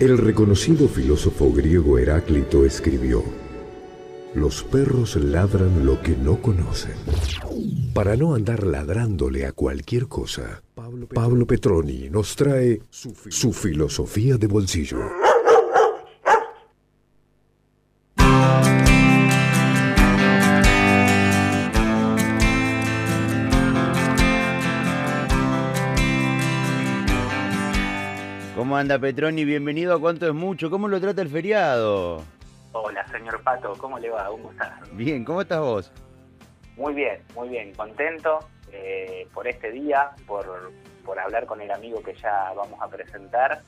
El reconocido filósofo griego Heráclito escribió, Los perros ladran lo que no conocen. Para no andar ladrándole a cualquier cosa, Pablo Petroni nos trae su filosofía de bolsillo. Anda Petroni? Bienvenido a Cuánto es Mucho. ¿Cómo lo trata el feriado? Hola, señor Pato, ¿cómo le va? ¿Cómo está? Bien, ¿cómo estás vos? Muy bien, muy bien, contento eh, por este día, por, por hablar con el amigo que ya vamos a presentar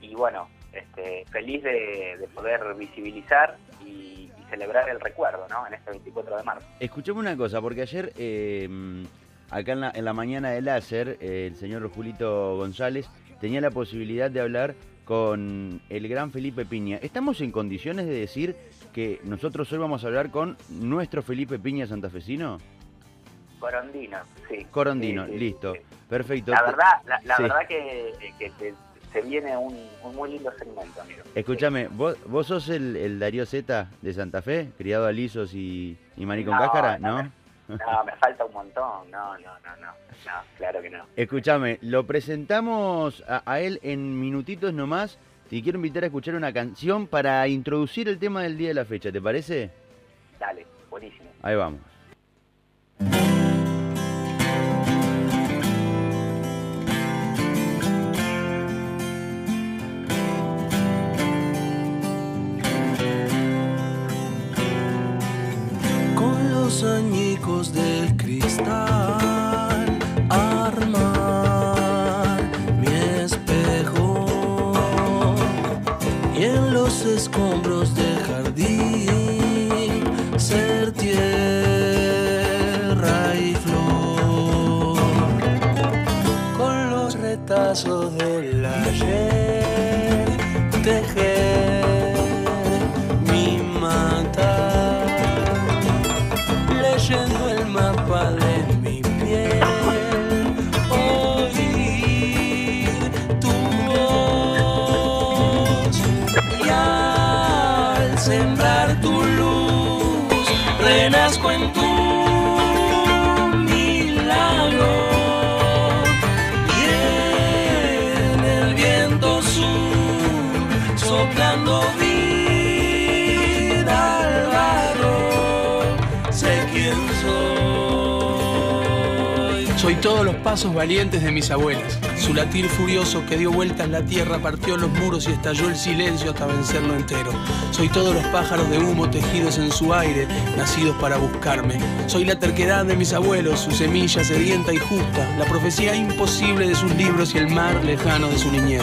y bueno, este, feliz de, de poder visibilizar y, y celebrar el recuerdo, ¿no? En este 24 de marzo. Escuchame una cosa, porque ayer, eh, acá en la, en la mañana de láser, eh, el señor Julito González tenía la posibilidad de hablar con el gran Felipe Piña. ¿Estamos en condiciones de decir que nosotros hoy vamos a hablar con nuestro Felipe Piña santafesino? Corondino, sí. Corondino, Sí, sí, listo. sí. Perfecto. La verdad, la, la verdad que, que te- se viene un, un muy lindo segmento, amigo. Escúchame, ¿vos, vos sos el, el Darío Z de Santa Fe, criado a lisos y, y maní con No, cáscara? no, ¿No? No, me falta un montón. No, no, no, no. No, claro que no. Escúchame, lo presentamos a, a él en minutitos nomás. Te quiero invitar a escuchar una canción para introducir el tema del día de la fecha, ¿te parece? Dale, buenísimo. Ahí vamos. Pasos valientes de mis abuelas. Su latir furioso que dio vueltas la tierra, partió los muros y estalló el silencio hasta vencerlo entero. Soy todos los pájaros de humo tejidos en su aire, nacidos para buscarme. Soy la terquedad de mis abuelos, su semilla sedienta y justa, la profecía imposible de sus libros y el mar lejano de su niñez.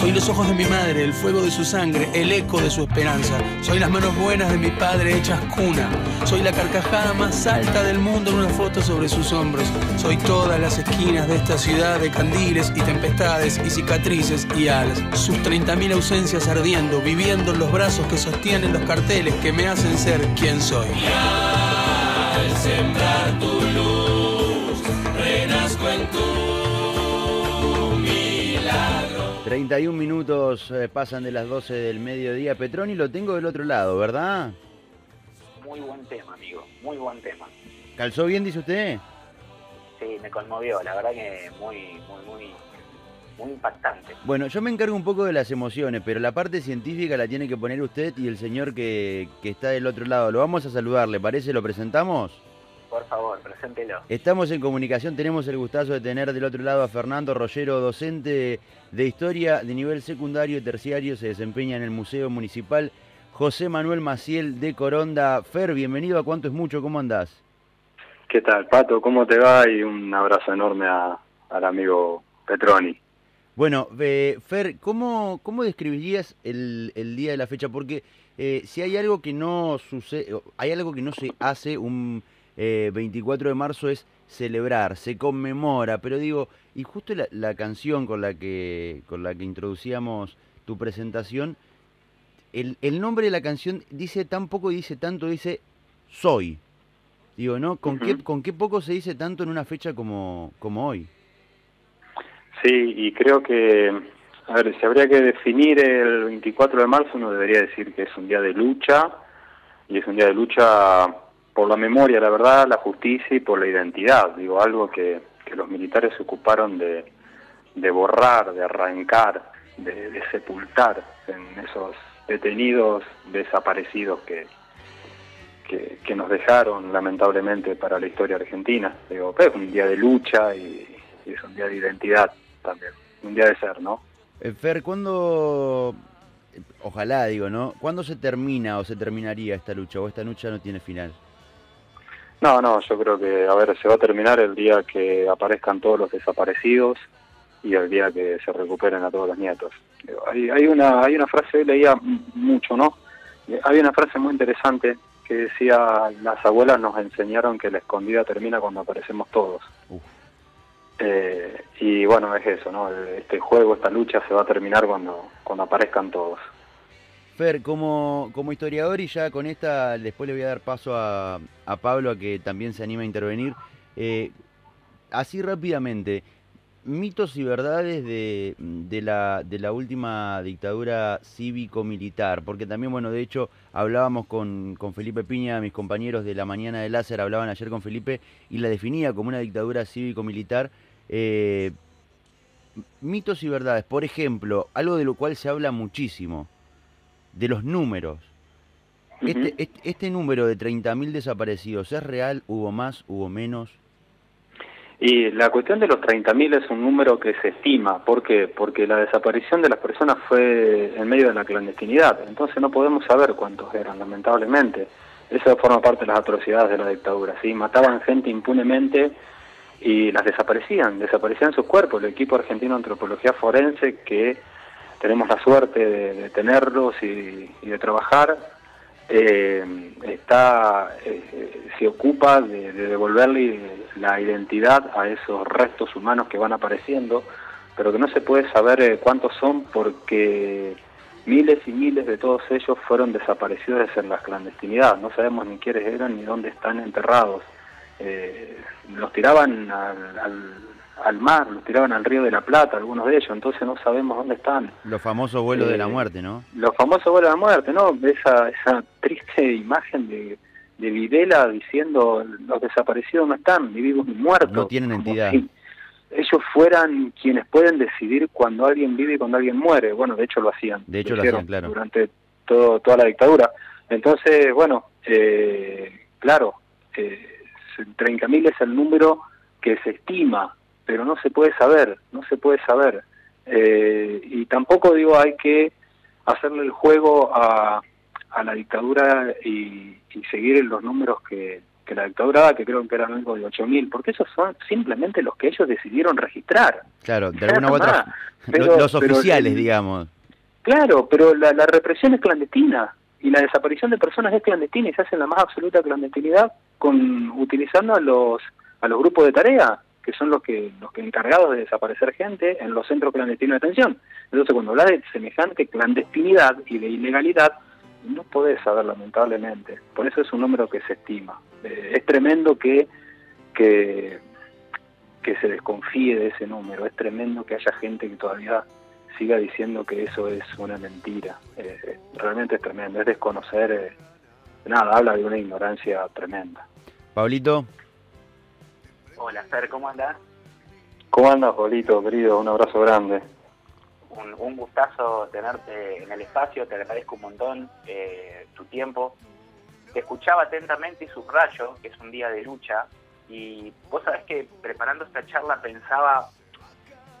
Soy los ojos de mi madre, el fuego de su sangre, el eco de su esperanza. Soy las manos buenas de mi padre hechas cuna. Soy la carcajada más alta del mundo en una foto sobre sus hombros. Soy todas las esquinas de esta ciudad de candiles y tempestades y cicatrices y alas. Sus 30.000 ausencias ardiendo, viviendo en los brazos que sostienen los carteles que me hacen ser quien soy. al sembrar tu luz, renazco en tu. 31 minutos eh, pasan de las 12 del mediodía. Petroni lo tengo del otro lado, ¿verdad? Muy buen tema, amigo. Muy buen tema. ¿Calzó bien, dice usted? Sí, me conmovió. La verdad que muy, muy, muy, muy impactante. Bueno, yo me encargo un poco de las emociones, pero la parte científica la tiene que poner usted y el señor que, que está del otro lado. Lo vamos a saludar, ¿le parece? ¿Lo presentamos? Por favor, preséntelo. Estamos en comunicación, tenemos el gustazo de tener del otro lado a Fernando Rollero, docente de historia de nivel secundario y terciario, se desempeña en el Museo Municipal José Manuel Maciel de Coronda. Fer, bienvenido a Cuánto es Mucho, ¿cómo andás? ¿Qué tal, Pato? ¿Cómo te va? Y un abrazo enorme a- al amigo Petroni. Bueno, eh, Fer, ¿cómo, cómo describirías el, el día de la fecha? Porque eh, si hay algo que no sucede, hay algo que no se hace un eh, 24 de marzo es celebrar, se conmemora, pero digo, y justo la, la canción con la que con la que introducíamos tu presentación, el, el nombre de la canción dice tan poco y dice tanto, dice soy. Digo, ¿no? ¿Con, qué. ¿Con qué poco se dice tanto en una fecha como, como hoy? Sí, y creo que A ver, si habría que definir el 24 de marzo, uno debería decir que es un día de lucha, y es un día de lucha por la memoria, la verdad, la justicia y por la identidad. Digo, algo que, que los militares se ocuparon de, de borrar, de arrancar, de, sepultar en esos detenidos desaparecidos que, que, nos dejaron lamentablemente para la historia argentina. Digo, es un día de lucha y, es un día de identidad también, un día de ser, ¿no? Eh, Fer, ¿cuándo, ojalá digo, ¿no? ¿Cuándo se termina o se terminaría esta lucha o esta lucha no tiene final? No, no, yo creo que, a ver, se va a terminar el día que aparezcan todos los desaparecidos y el día que se recuperen a todos los nietos. Hay, hay una hay una frase, leía mucho, ¿no? Hay una frase muy interesante que decía, las abuelas nos enseñaron que la escondida termina cuando aparecemos todos. Eh, y bueno, es eso, ¿no? Este juego, esta lucha se va a terminar cuando, cuando aparezcan todos. Fer, como, historiador y ya con esta, después le voy a dar paso a, Pablo a que también se anime a intervenir. Eh, así rápidamente, mitos y verdades de, la, última dictadura cívico-militar, porque también, bueno, de hecho, hablábamos con, con Felipe Piña, mis compañeros de la mañana de láser hablaban ayer con Felipe y la definía como una dictadura cívico-militar. Eh, mitos y verdades, por ejemplo, algo de lo cual se habla muchísimo, de los números. este, este, este, número de 30.000 desaparecidos, ¿es real? ¿Hubo más? ¿Hubo menos? Y la cuestión de los 30.000 es un número que se estima. ¿Por qué? Porque la desaparición de las personas fue en medio de la clandestinidad. Entonces no podemos saber cuántos eran, lamentablemente. Eso forma parte de las atrocidades de la dictadura. ¿sí? Mataban gente impunemente y las desaparecían, desaparecían sus cuerpos. El equipo argentino de antropología forense, que tenemos la suerte de, tenerlos y, de trabajar, eh, está eh, se ocupa de, devolverle la identidad a esos restos humanos que van apareciendo, pero que no se puede saber eh, cuántos son porque miles y miles de todos ellos fueron desaparecidos en la clandestinidad. No sabemos ni quiénes eran ni dónde están enterrados eh, los tiraban al, al, mar, los tiraban al río de la Plata, algunos de ellos, entonces no sabemos dónde están. Los famosos vuelos de la eh, muerte, ¿no? Los famosos vuelos de la muerte, ¿no? Esa, esa triste imagen de, de Videla diciendo los desaparecidos no están, ni vivos ni muertos. No tienen entidad. ellos fueran quienes pueden decidir cuando alguien vive y cuando alguien muere. Bueno, de hecho lo hacían. De hecho lo, hacían, claro. Durante todo, toda la dictadura. Entonces, bueno, eh, claro, eh, 30.000 es el número que se estima, pero no se puede saber, no se puede saber. Eh, y tampoco digo hay que hacerle el juego a, a la dictadura y, seguir los números que, que la dictadura da, que creo que eran algo de 8.000, porque esos son simplemente los que ellos decidieron registrar. Claro, de alguna u otra, los oficiales, digamos. Claro, pero la, la represión es clandestina y la desaparición de personas es clandestina y se hace en la más absoluta clandestinidad con utilizando a los a los grupos de tarea que son los que los que encargados de desaparecer gente en los centros clandestinos de detención. Entonces, cuando hablas de semejante clandestinidad y de ilegalidad, no podés saber lamentablemente. Por eso es un número que se estima. Eh, es tremendo que, que que se desconfíe de ese número. Es tremendo que haya gente que todavía siga diciendo que eso es una mentira. Eh, realmente es tremendo, es desconocer, eh, nada, habla de una ignorancia tremenda. Pablito. Hola, Fer, ¿cómo andás? ¿Cómo andas, Pablito, querido? Un abrazo grande. Un, un gustazo tenerte en el espacio, te agradezco un montón tu tiempo. Te escuchaba atentamente y subrayo que es un día de lucha y vos sabés que preparando esta charla pensaba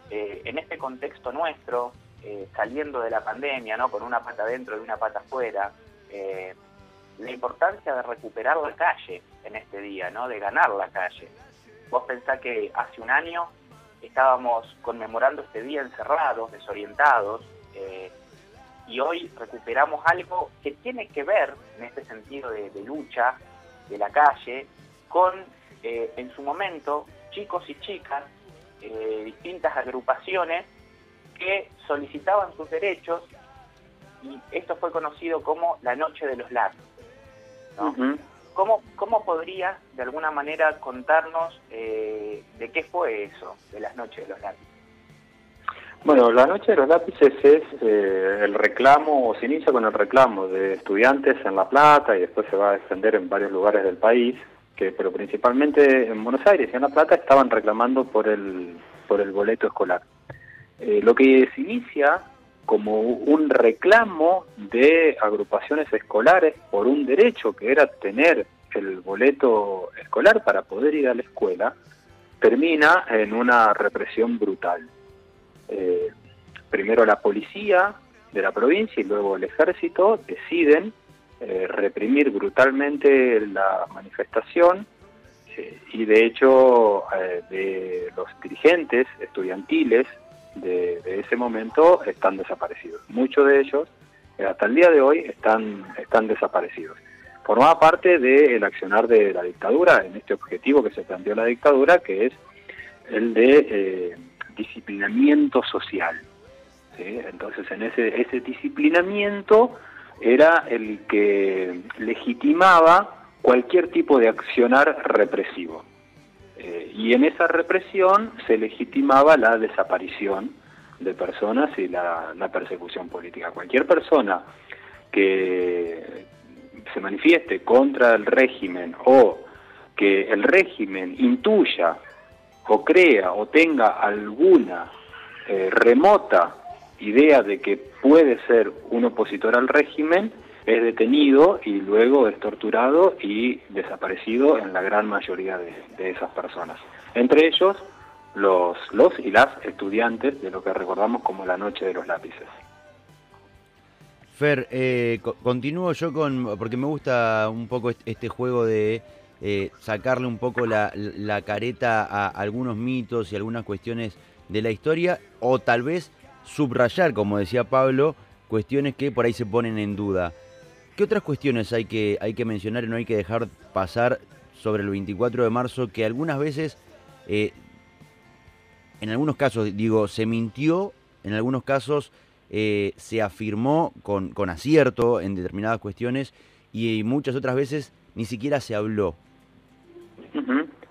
eh, en este contexto nuestro, eh, saliendo de la pandemia, ¿no? con una pata dentro y una pata afuera, eh, la importancia de recuperar la calle en este día, ¿no? de ganar la calle. Vos pensás que hace un año estábamos conmemorando este día encerrados, desorientados, y hoy recuperamos algo que tiene que ver, en este sentido de, lucha de la calle, con, en su momento, chicos y chicas eh, distintas agrupaciones que solicitaban sus derechos y esto fue conocido como la Noche de los Lápices. ¿Cómo, ¿Cómo podrías de alguna manera contarnos eh, de qué fue eso, de las Noches de los Lápices? Bueno, la noche de los lápices es eh, el reclamo, o se inicia con el reclamo de estudiantes en La Plata y después se va a extender en varios lugares del país, que pero principalmente en Buenos Aires y en La Plata estaban reclamando por el, por el boleto escolar. Eh, lo que se inicia como un reclamo de agrupaciones escolares por un derecho que era tener el boleto escolar para poder ir a la escuela, termina en una represión brutal. Eh, primero la policía de la provincia y luego el ejército deciden eh, reprimir brutalmente la manifestación eh, y de hecho de los dirigentes estudiantiles de, ese momento están desaparecidos. Muchos de ellos hasta el día de hoy están, están desaparecidos. Formaba parte del accionar de la dictadura en este objetivo que se planteó la dictadura, que es el de disciplinamiento social. Entonces, en ese, ese disciplinamiento era el que legitimaba cualquier tipo de accionar represivo. Eh, y en esa represión se legitimaba la desaparición de personas y la, persecución política. Cualquier persona que se manifieste contra el régimen o que el régimen intuya o crea o tenga alguna eh, remota idea de que puede ser un opositor al régimen, es detenido y luego es torturado y desaparecido en la gran mayoría de, esas personas. Entre ellos, los, los y las estudiantes de lo que recordamos como la noche de los lápices. Fer, eh, continúo yo con, porque me gusta un poco este juego de eh, sacarle un poco la, careta a algunos mitos y algunas cuestiones de la historia, o tal vez subrayar, como decía Pablo, cuestiones que por ahí se ponen en duda. ¿Qué otras cuestiones hay que, hay que mencionar y no hay que dejar pasar sobre el 24 de marzo que algunas veces, eh, en algunos casos, digo, se mintió, en algunos casos eh, se afirmó con, con acierto en determinadas cuestiones y muchas otras veces ni siquiera se habló?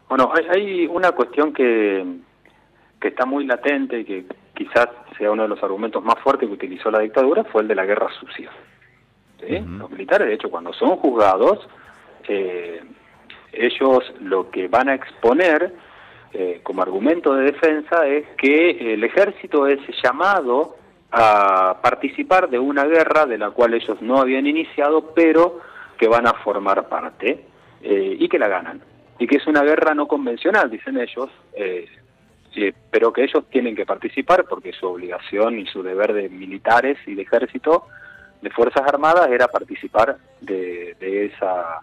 Bueno, hay, una cuestión que, que está muy latente y que quizás sea uno de los argumentos más fuertes que utilizó la dictadura, fue el de la guerra sucia. Los militares, de hecho, cuando son juzgados, eh, ellos lo que van a exponer eh, como argumento de defensa es que el ejército es llamado a participar de una guerra de la cual ellos no habían iniciado, pero que van a formar parte eh, y que la ganan. Y que es una guerra no convencional, dicen ellos, pero que ellos tienen que participar porque su obligación y su deber de militares y de ejército, de Fuerzas Armadas, era participar de, de, esa,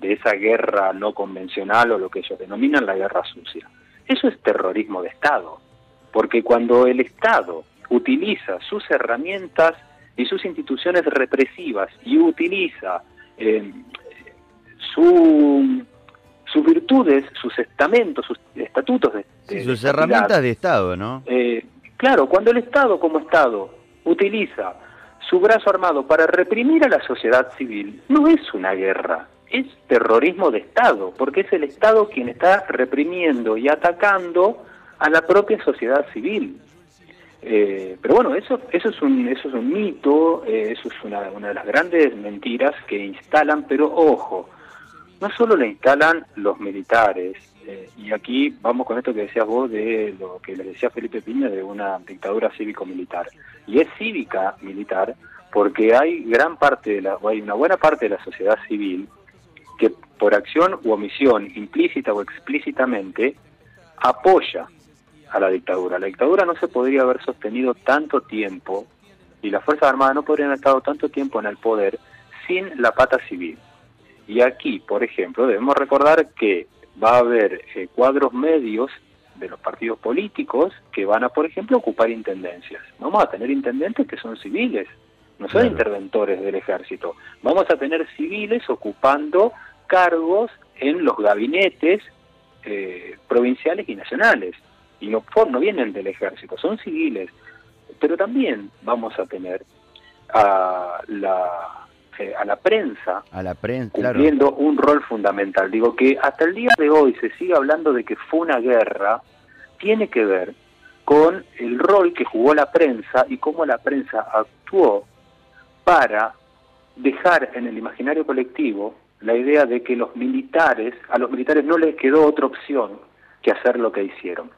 de esa guerra no convencional o lo que ellos denominan la guerra sucia. Eso es terrorismo de Estado, porque cuando el Estado utiliza sus herramientas y sus instituciones represivas y utiliza eh, su sus virtudes, sus estamentos, sus estatutos de, sus herramientas de Estado, ¿no? Eh, claro, cuando el Estado como Estado utiliza su brazo armado para reprimir a la sociedad civil, no es una guerra, es terrorismo de Estado, porque es el Estado quien está reprimiendo y atacando a la propia sociedad civil. Eh, pero bueno, eso, eso, es un, eso es un mito, eh, eso es una, una de las grandes mentiras que instalan, pero ojo, no solo la instalan los militares, eh, y aquí vamos con esto que decías vos de lo que les decía Felipe Piña de una dictadura cívico-militar, y es cívica militar porque hay gran parte de la, hay una buena parte de la sociedad civil que por acción u omisión, implícita o explícitamente, apoya a la dictadura. La dictadura no se podría haber sostenido tanto tiempo y las Fuerzas Armadas no podrían haber estado tanto tiempo en el poder sin la pata civil. Y aquí, por ejemplo, debemos recordar que va a haber eh, cuadros medios de los partidos políticos que van a, por ejemplo, ocupar intendencias. Vamos a tener intendentes que son civiles, no son interventores del ejército. Vamos a tener civiles ocupando cargos en los gabinetes eh, provinciales y nacionales. Y no, no vienen del ejército, son civiles. Pero también vamos a tener a la a la prensa, a la prensa cumpliendo un rol fundamental. Digo que hasta el día de hoy se sigue hablando de que fue una guerra, tiene que ver con el rol que jugó la prensa y cómo la prensa actuó para dejar en el imaginario colectivo la idea de que los militares, a los militares no les quedó otra opción que hacer lo que hicieron,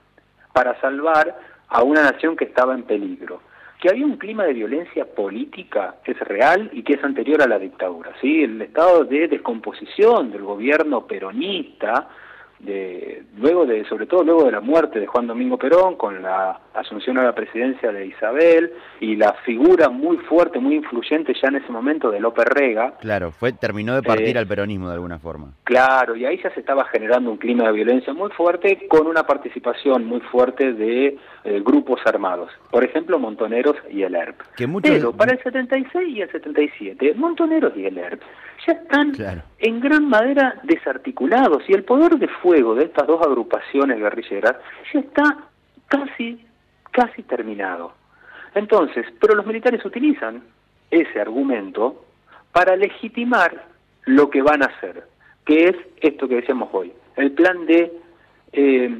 para salvar a una nación que estaba en peligro. Que había un clima de violencia política es real y que es anterior a la dictadura. ¿sí? El estado de descomposición del gobierno peronista de, luego de, sobre todo luego de la muerte de Juan Domingo Perón, con la asunción a la presidencia de Isabel y la figura muy fuerte, muy influyente ya en ese momento de López Rega. Claro, fue terminó de partir Eh, al peronismo de alguna forma. Claro, y ahí ya se estaba generando un clima de violencia muy fuerte con una participación muy fuerte de eh, grupos armados, por ejemplo, Montoneros y el ERP. Que muchos- Pero para el 76 y el 77, Montoneros y el ERP ya están Claro. en gran manera desarticulados y el poder de fuego de estas dos agrupaciones guerrilleras ya está casi, casi terminado. Entonces, pero los militares utilizan ese argumento para legitimar lo que van a hacer, que es esto que decíamos hoy, el plan de eh,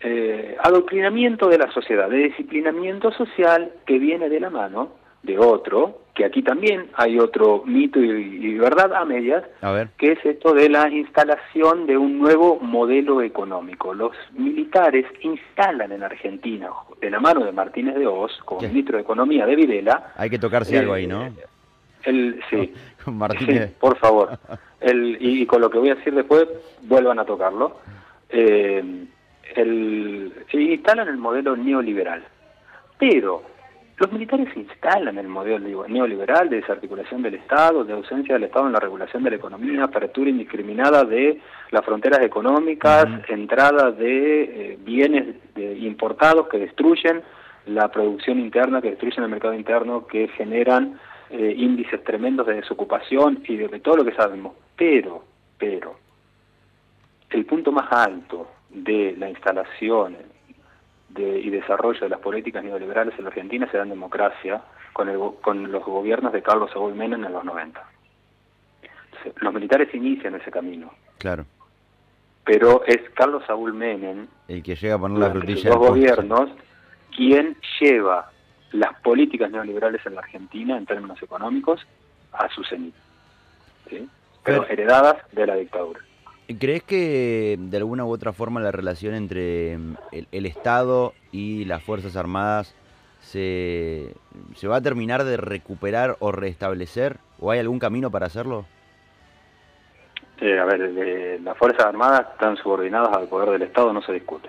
eh, adoctrinamiento de la sociedad, de disciplinamiento social que viene de la mano de otro, que aquí también hay otro mito y, y verdad a medias, A ver. que es esto de la instalación de un nuevo modelo económico. Los militares instalan en Argentina, de la mano de Martínez de Oz, como ¿Qué? ministro de Economía de Videla, Hay que tocarse Eh, algo ahí, ¿no? el, sí, Martínez. Sí, por favor. El, y, y con lo que voy a decir después, vuelvan a tocarlo. Eh, el, se instalan el modelo neoliberal. Pero los militares instalan el modelo li- neoliberal de desarticulación del Estado, de ausencia del Estado en la regulación de la economía, apertura indiscriminada de las fronteras económicas, entrada de eh, bienes de- importados que destruyen la producción interna, que destruyen el mercado interno, que generan eh, índices tremendos de desocupación y de, de todo lo que sabemos. Pero, pero, el punto más alto de la instalación de, y desarrollo de las políticas neoliberales en la Argentina se da en democracia con, el con los gobiernos de Carlos Saúl Menem en los 90. Entonces, los militares inician ese camino, Claro. pero es Carlos Saúl Menem El que llega a poner la frutilla. postre. gobiernos quien lleva las políticas neoliberales en la Argentina en términos económicos a su cenit, ¿sí? pero heredadas de la dictadura. ¿Crees que de alguna u otra forma la relación entre mm, el, Estado y las Fuerzas Armadas se, se va a terminar de recuperar o restablecer? ¿O hay algún camino para hacerlo? Eh, a ver, eh, las Fuerzas Armadas están subordinadas al poder del Estado, no se discute.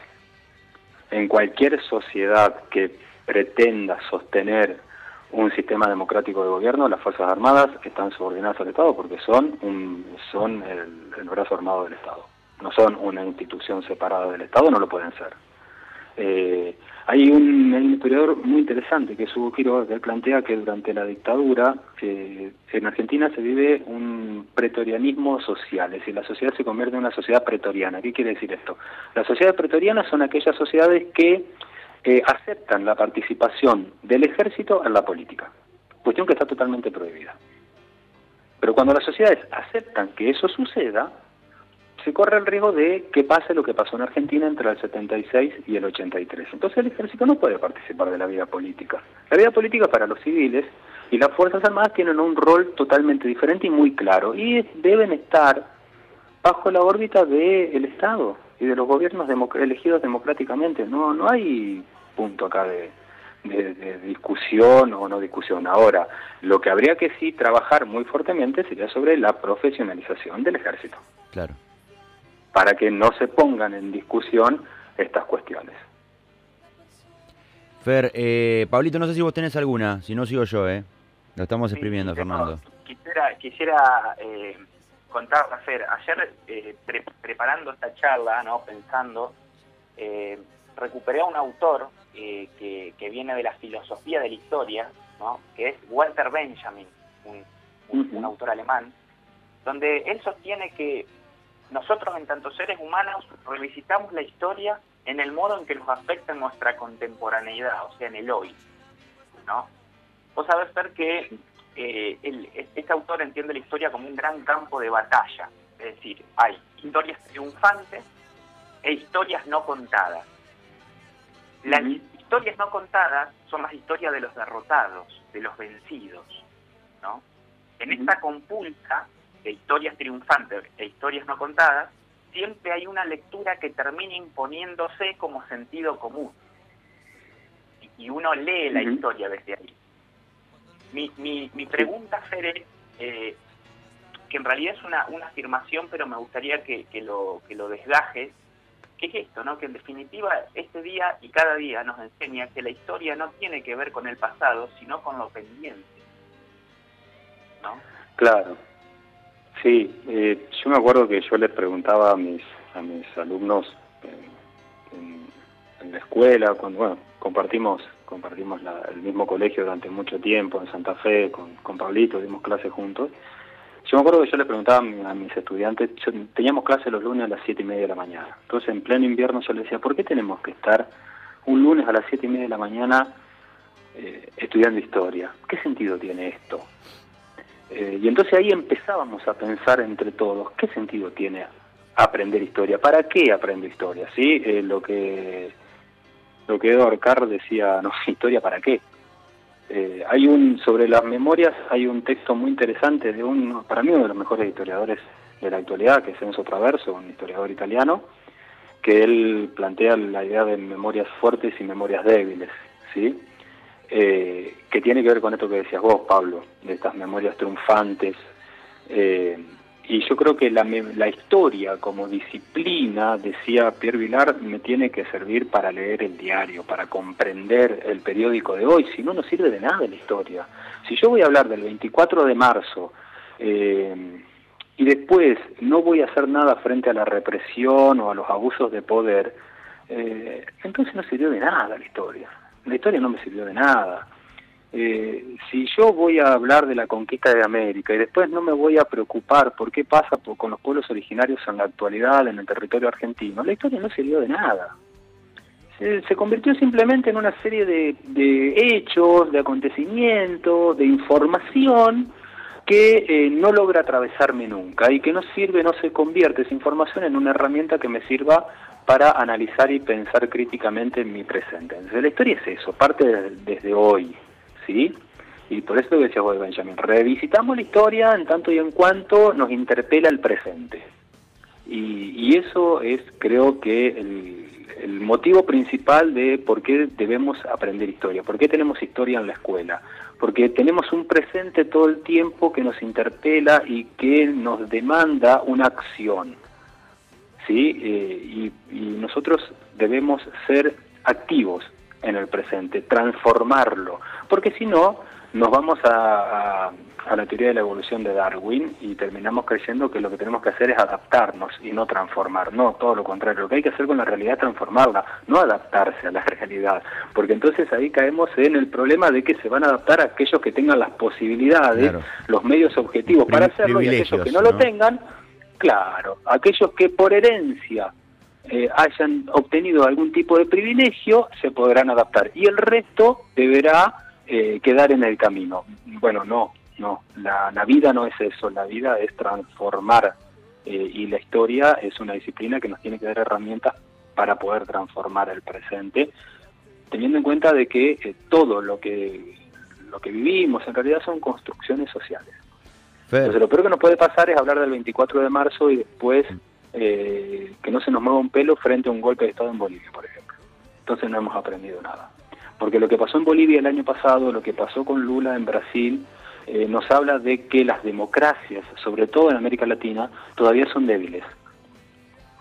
En cualquier sociedad que pretenda sostener un sistema democrático de gobierno, las Fuerzas Armadas están subordinadas al Estado porque son, un, son el, el brazo armado del Estado. No son una institución separada del Estado, no lo pueden ser. Eh, hay un, historiador muy interesante que es Hugo Quiroga que él plantea que durante la dictadura eh, en Argentina se vive un pretorianismo social, es decir, la sociedad se convierte en una sociedad pretoriana. ¿Qué quiere decir esto? Las sociedades pretorianas son aquellas sociedades que eh, aceptan la participación del ejército en la política, cuestión que está totalmente prohibida. Pero cuando las sociedades aceptan que eso suceda, se corre el riesgo de que pase lo que pasó en Argentina entre el 76 y el 83. Entonces el ejército no puede participar de la vida política. La vida política para los civiles y las Fuerzas Armadas tienen un rol totalmente diferente y muy claro y deben estar bajo la órbita del Estado y de los gobiernos democ- elegidos democráticamente. No, no hay punto acá de, de- de discusión o no discusión. Ahora, lo que habría que sí trabajar muy fuertemente sería sobre la profesionalización del ejército Claro. para que no se pongan en discusión estas cuestiones. Fer, eh, Pablito, no sé si vos tenés alguna, si no sigo yo, ¿eh? Lo estamos exprimiendo, sí, Fernando. Quisiera, quisiera eh, contar, Fer, ayer eh, pre- preparando esta charla, ¿no? pensando, eh, recuperé a un autor eh, que, que viene de la filosofía de la historia, ¿no? que es Walter Benjamin, un, un- un autor alemán, donde él sostiene que nosotros en tanto seres humanos revisitamos la historia en el modo en que nos afecta en nuestra contemporaneidad, o sea, en el hoy. ¿no? Vos sabés, Fer, que eh, el- este autor entiende la historia como un gran campo de batalla. Es decir, hay historias triunfantes e historias no contadas. La Ujú. historias no contadas son las historias de los derrotados, de los vencidos, ¿no? En esta compulsa de historias triunfantes e historias no contadas, siempre hay una lectura que termina imponiéndose como sentido común. Y uno lee la historia desde ahí. Mi, mi, mi pregunta, Fer, eh, que en realidad es una, una afirmación, pero me gustaría que, que, lo, que lo desgajes, ¿qué es esto? no Que en definitiva este día y cada día nos enseña que la historia no tiene que ver con el pasado, sino con lo pendiente. ¿no? Claro. Sí, eh, yo me acuerdo que yo les preguntaba a mis, a mis alumnos en, la escuela, cuando bueno, compartimos compartimos el mismo colegio durante mucho tiempo en Santa Fe, con, con Pablito, dimos clases juntos. Yo me acuerdo que yo le preguntaba a mis estudiantes, teníamos clase los lunes a las siete y media de la mañana. Entonces, en pleno invierno, yo les decía, ¿por qué tenemos que estar un lunes a las siete y media de la mañana eh, estudiando historia? ¿Qué sentido tiene esto? Eh, y entonces ahí empezábamos a pensar entre todos, ¿qué sentido tiene aprender historia? ¿Para qué aprendo historia? ¿Sí? Eh, lo que lo que Edward Carr decía, no, historia para qué. Eh, hay un sobre las memorias hay un texto muy interesante de un para mí uno de los mejores historiadores de la actualidad que es Enzo Traverso un historiador italiano que él plantea la idea de memorias fuertes y memorias débiles sí eh, que tiene que ver con esto que decías vos Pablo de estas memorias triunfantes eh, y yo creo que la, la, historia como disciplina, decía Pierre Vilar, me tiene que servir para leer el diario, para comprender el periódico de hoy, si no, no sirve de nada la historia. Si yo voy a hablar del 24 de marzo eh, y después no voy a hacer nada frente a la represión o a los abusos de poder, eh, entonces no sirvió de nada la historia. La historia no me sirvió de nada. Eh, si yo voy a hablar de la conquista de América y después no me voy a preocupar por qué pasa con los pueblos originarios en la actualidad, en el territorio argentino, la historia no sirvió de nada. Se, convirtió simplemente en una serie de, hechos, de acontecimientos, de información que eh, no logra atravesarme nunca y que no sirve, no se convierte esa información en una herramienta que me sirva para analizar y pensar críticamente en mi presente. Entonces la historia es eso, parte desde hoy, ¿sí? Y por eso decía vos, Benjamin, revisitamos la historia en tanto y en cuanto nos interpela el presente. Y, eso es, creo que, el, motivo principal de por qué debemos aprender historia, por qué tenemos historia en la escuela, porque tenemos un presente todo el tiempo que nos interpela y que nos demanda una acción. ¿sí? Eh, y, y nosotros debemos ser activos en el presente, transformarlo, porque si no, nos vamos a, a, la teoría de la evolución de Darwin y terminamos creyendo que lo que tenemos que hacer es adaptarnos y no transformar, no, todo lo contrario, lo que hay que hacer con la realidad es transformarla, no adaptarse a la realidad, porque entonces ahí caemos en el problema de que se van a adaptar a aquellos que tengan las posibilidades, los medios objetivos para hacerlo y aquellos que no, lo tengan, claro, aquellos que por herencia eh, hayan obtenido algún tipo de privilegio, se podrán adaptar. Y el resto deberá eh, quedar en el camino. Bueno, no, no, la, la, vida no es eso, la vida es transformar eh, y la historia es una disciplina que nos tiene que dar herramientas para poder transformar el presente, teniendo en cuenta de que todo lo que lo que vivimos en realidad son construcciones sociales. Entonces lo peor que nos puede pasar es hablar del 24 de marzo y después eh, que no se nos mueva un pelo frente a un golpe de Estado en Bolivia, por ejemplo. Entonces no hemos aprendido nada. Porque lo que pasó en Bolivia el año pasado, lo que pasó con Lula en Brasil, eh, nos habla de que las democracias, sobre todo en América Latina, todavía son débiles.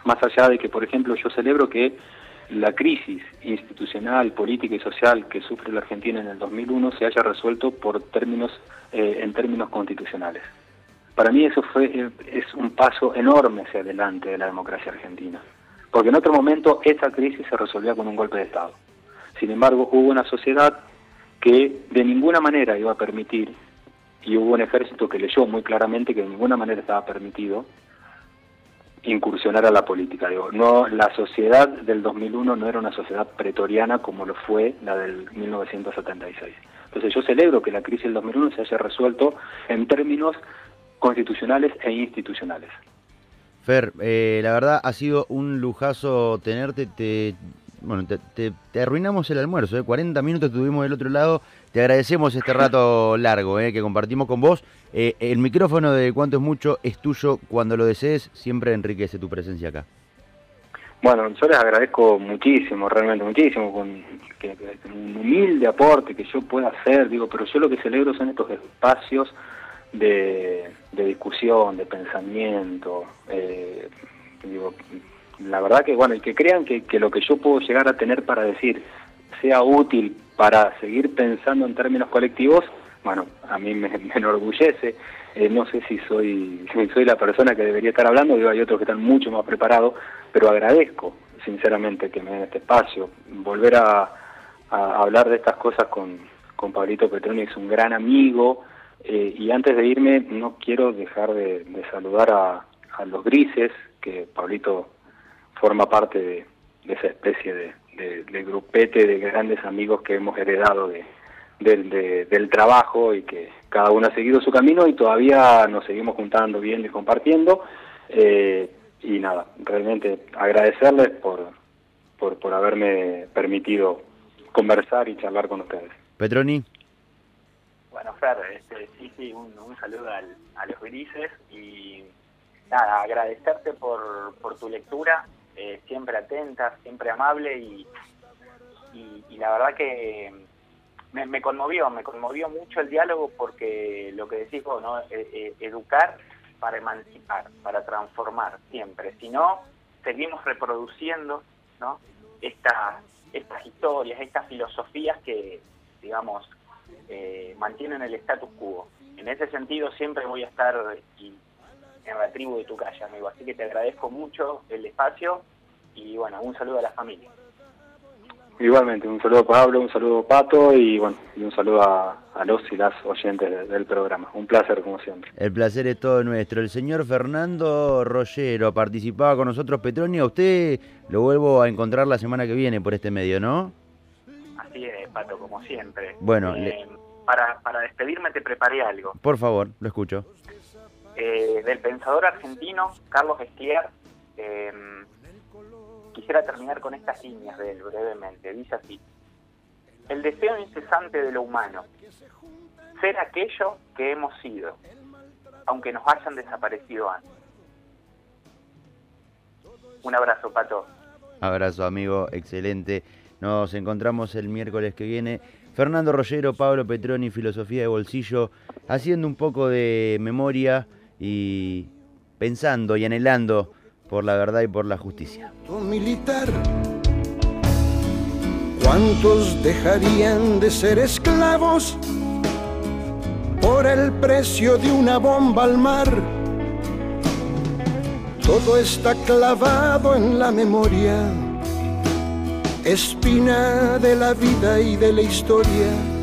Más allá de que, por ejemplo, yo celebro que la crisis institucional, política y social que sufre la Argentina en el 2001 se haya resuelto por términos, eh, en términos constitucionales. Para mí eso fue eh, es un paso enorme hacia adelante de la democracia argentina, porque en otro momento esa crisis se resolvía con un golpe de Estado. Sin embargo, hubo una sociedad que de ninguna manera iba a permitir, y hubo un ejército que leyó muy claramente que de ninguna manera estaba permitido incursionar a la política. No, la sociedad del 2001 no era una sociedad pretoriana como lo fue la del 1976. Entonces yo celebro que la crisis del 2001 se haya resuelto en términos constitucionales e institucionales. Fer, eh, la verdad ha sido un lujazo tenerte, te bueno, te, arruinamos el almuerzo, ¿eh? 40 minutos estuvimos del otro lado. Te agradecemos este rato largo ¿eh? que compartimos con vos. Eh, el micrófono de Cuánto es Mucho es tuyo cuando lo desees, siempre enriquece tu presencia acá. Bueno, yo les agradezco muchísimo, realmente muchísimo, con que, un humilde aporte que yo pueda hacer, digo, pero yo lo que celebro son estos espacios de, discusión, de pensamiento, eh, digo, la verdad que, bueno, y que crean que, lo que yo puedo llegar a tener para decir sea útil para seguir pensando en términos colectivos, bueno, a mí me, enorgullece. Eh, no sé si soy, si soy la persona que debería estar hablando, digo, hay otros que están mucho más preparados, pero agradezco sinceramente que me den este espacio. Volver a, hablar de estas cosas con, con Pablito Petroni es un gran amigo, eh, y antes de irme no quiero dejar de, saludar a, a los grises, que Pablito forma parte de, esa especie de, de, grupete de grandes amigos que hemos heredado de, del trabajo y que cada uno ha seguido su camino y todavía nos seguimos juntando, viendo y compartiendo. Eh, y nada, realmente agradecerles por, por, por haberme permitido conversar y charlar con ustedes. Petroni. Bueno, Fer, este, sí, sí, un, saludo a los grises y nada, agradecerte por, por tu lectura, eh, siempre atenta, siempre amable y, y, la verdad que me, conmovió, me conmovió mucho el diálogo porque lo que decís vos, ¿no? Eh, eh, educar para emancipar, para transformar siempre, si no, seguimos reproduciendo ¿no? estas, estas historias, estas filosofías que, digamos, mantienen el status quo. En ese sentido siempre voy a estar en la tribu de tu calle, amigo. Así que te agradezco mucho el espacio y bueno, un saludo a la familia. Igualmente, un saludo a Pablo, un saludo a Pato y bueno, y un saludo a, los y las oyentes del programa. Un placer como siempre. El placer es todo nuestro. El señor Fernando Rollero participaba con nosotros, Petronio. A usted lo vuelvo a encontrar la semana que viene por este medio, ¿no? Pato, como siempre. Bueno, eh, para, para despedirme te preparé algo. Por favor, lo escucho. Eh, del pensador argentino Carlos Esquier, eh, quisiera terminar con estas líneas de él brevemente. Dice así, el deseo incesante de lo humano, ser aquello que hemos sido, aunque nos hayan desaparecido antes. Un abrazo, Pato. Abrazo, amigo, excelente. Nos encontramos el miércoles que viene. Fernando Rollero, Pablo Petroni, Filosofía de Bolsillo, haciendo un poco de memoria y pensando y anhelando por la verdad y por la justicia. Militar, ¿cuántos dejarían de ser esclavos por el precio de una bomba al mar? Todo está clavado en la memoria, espina de la vida y de la historia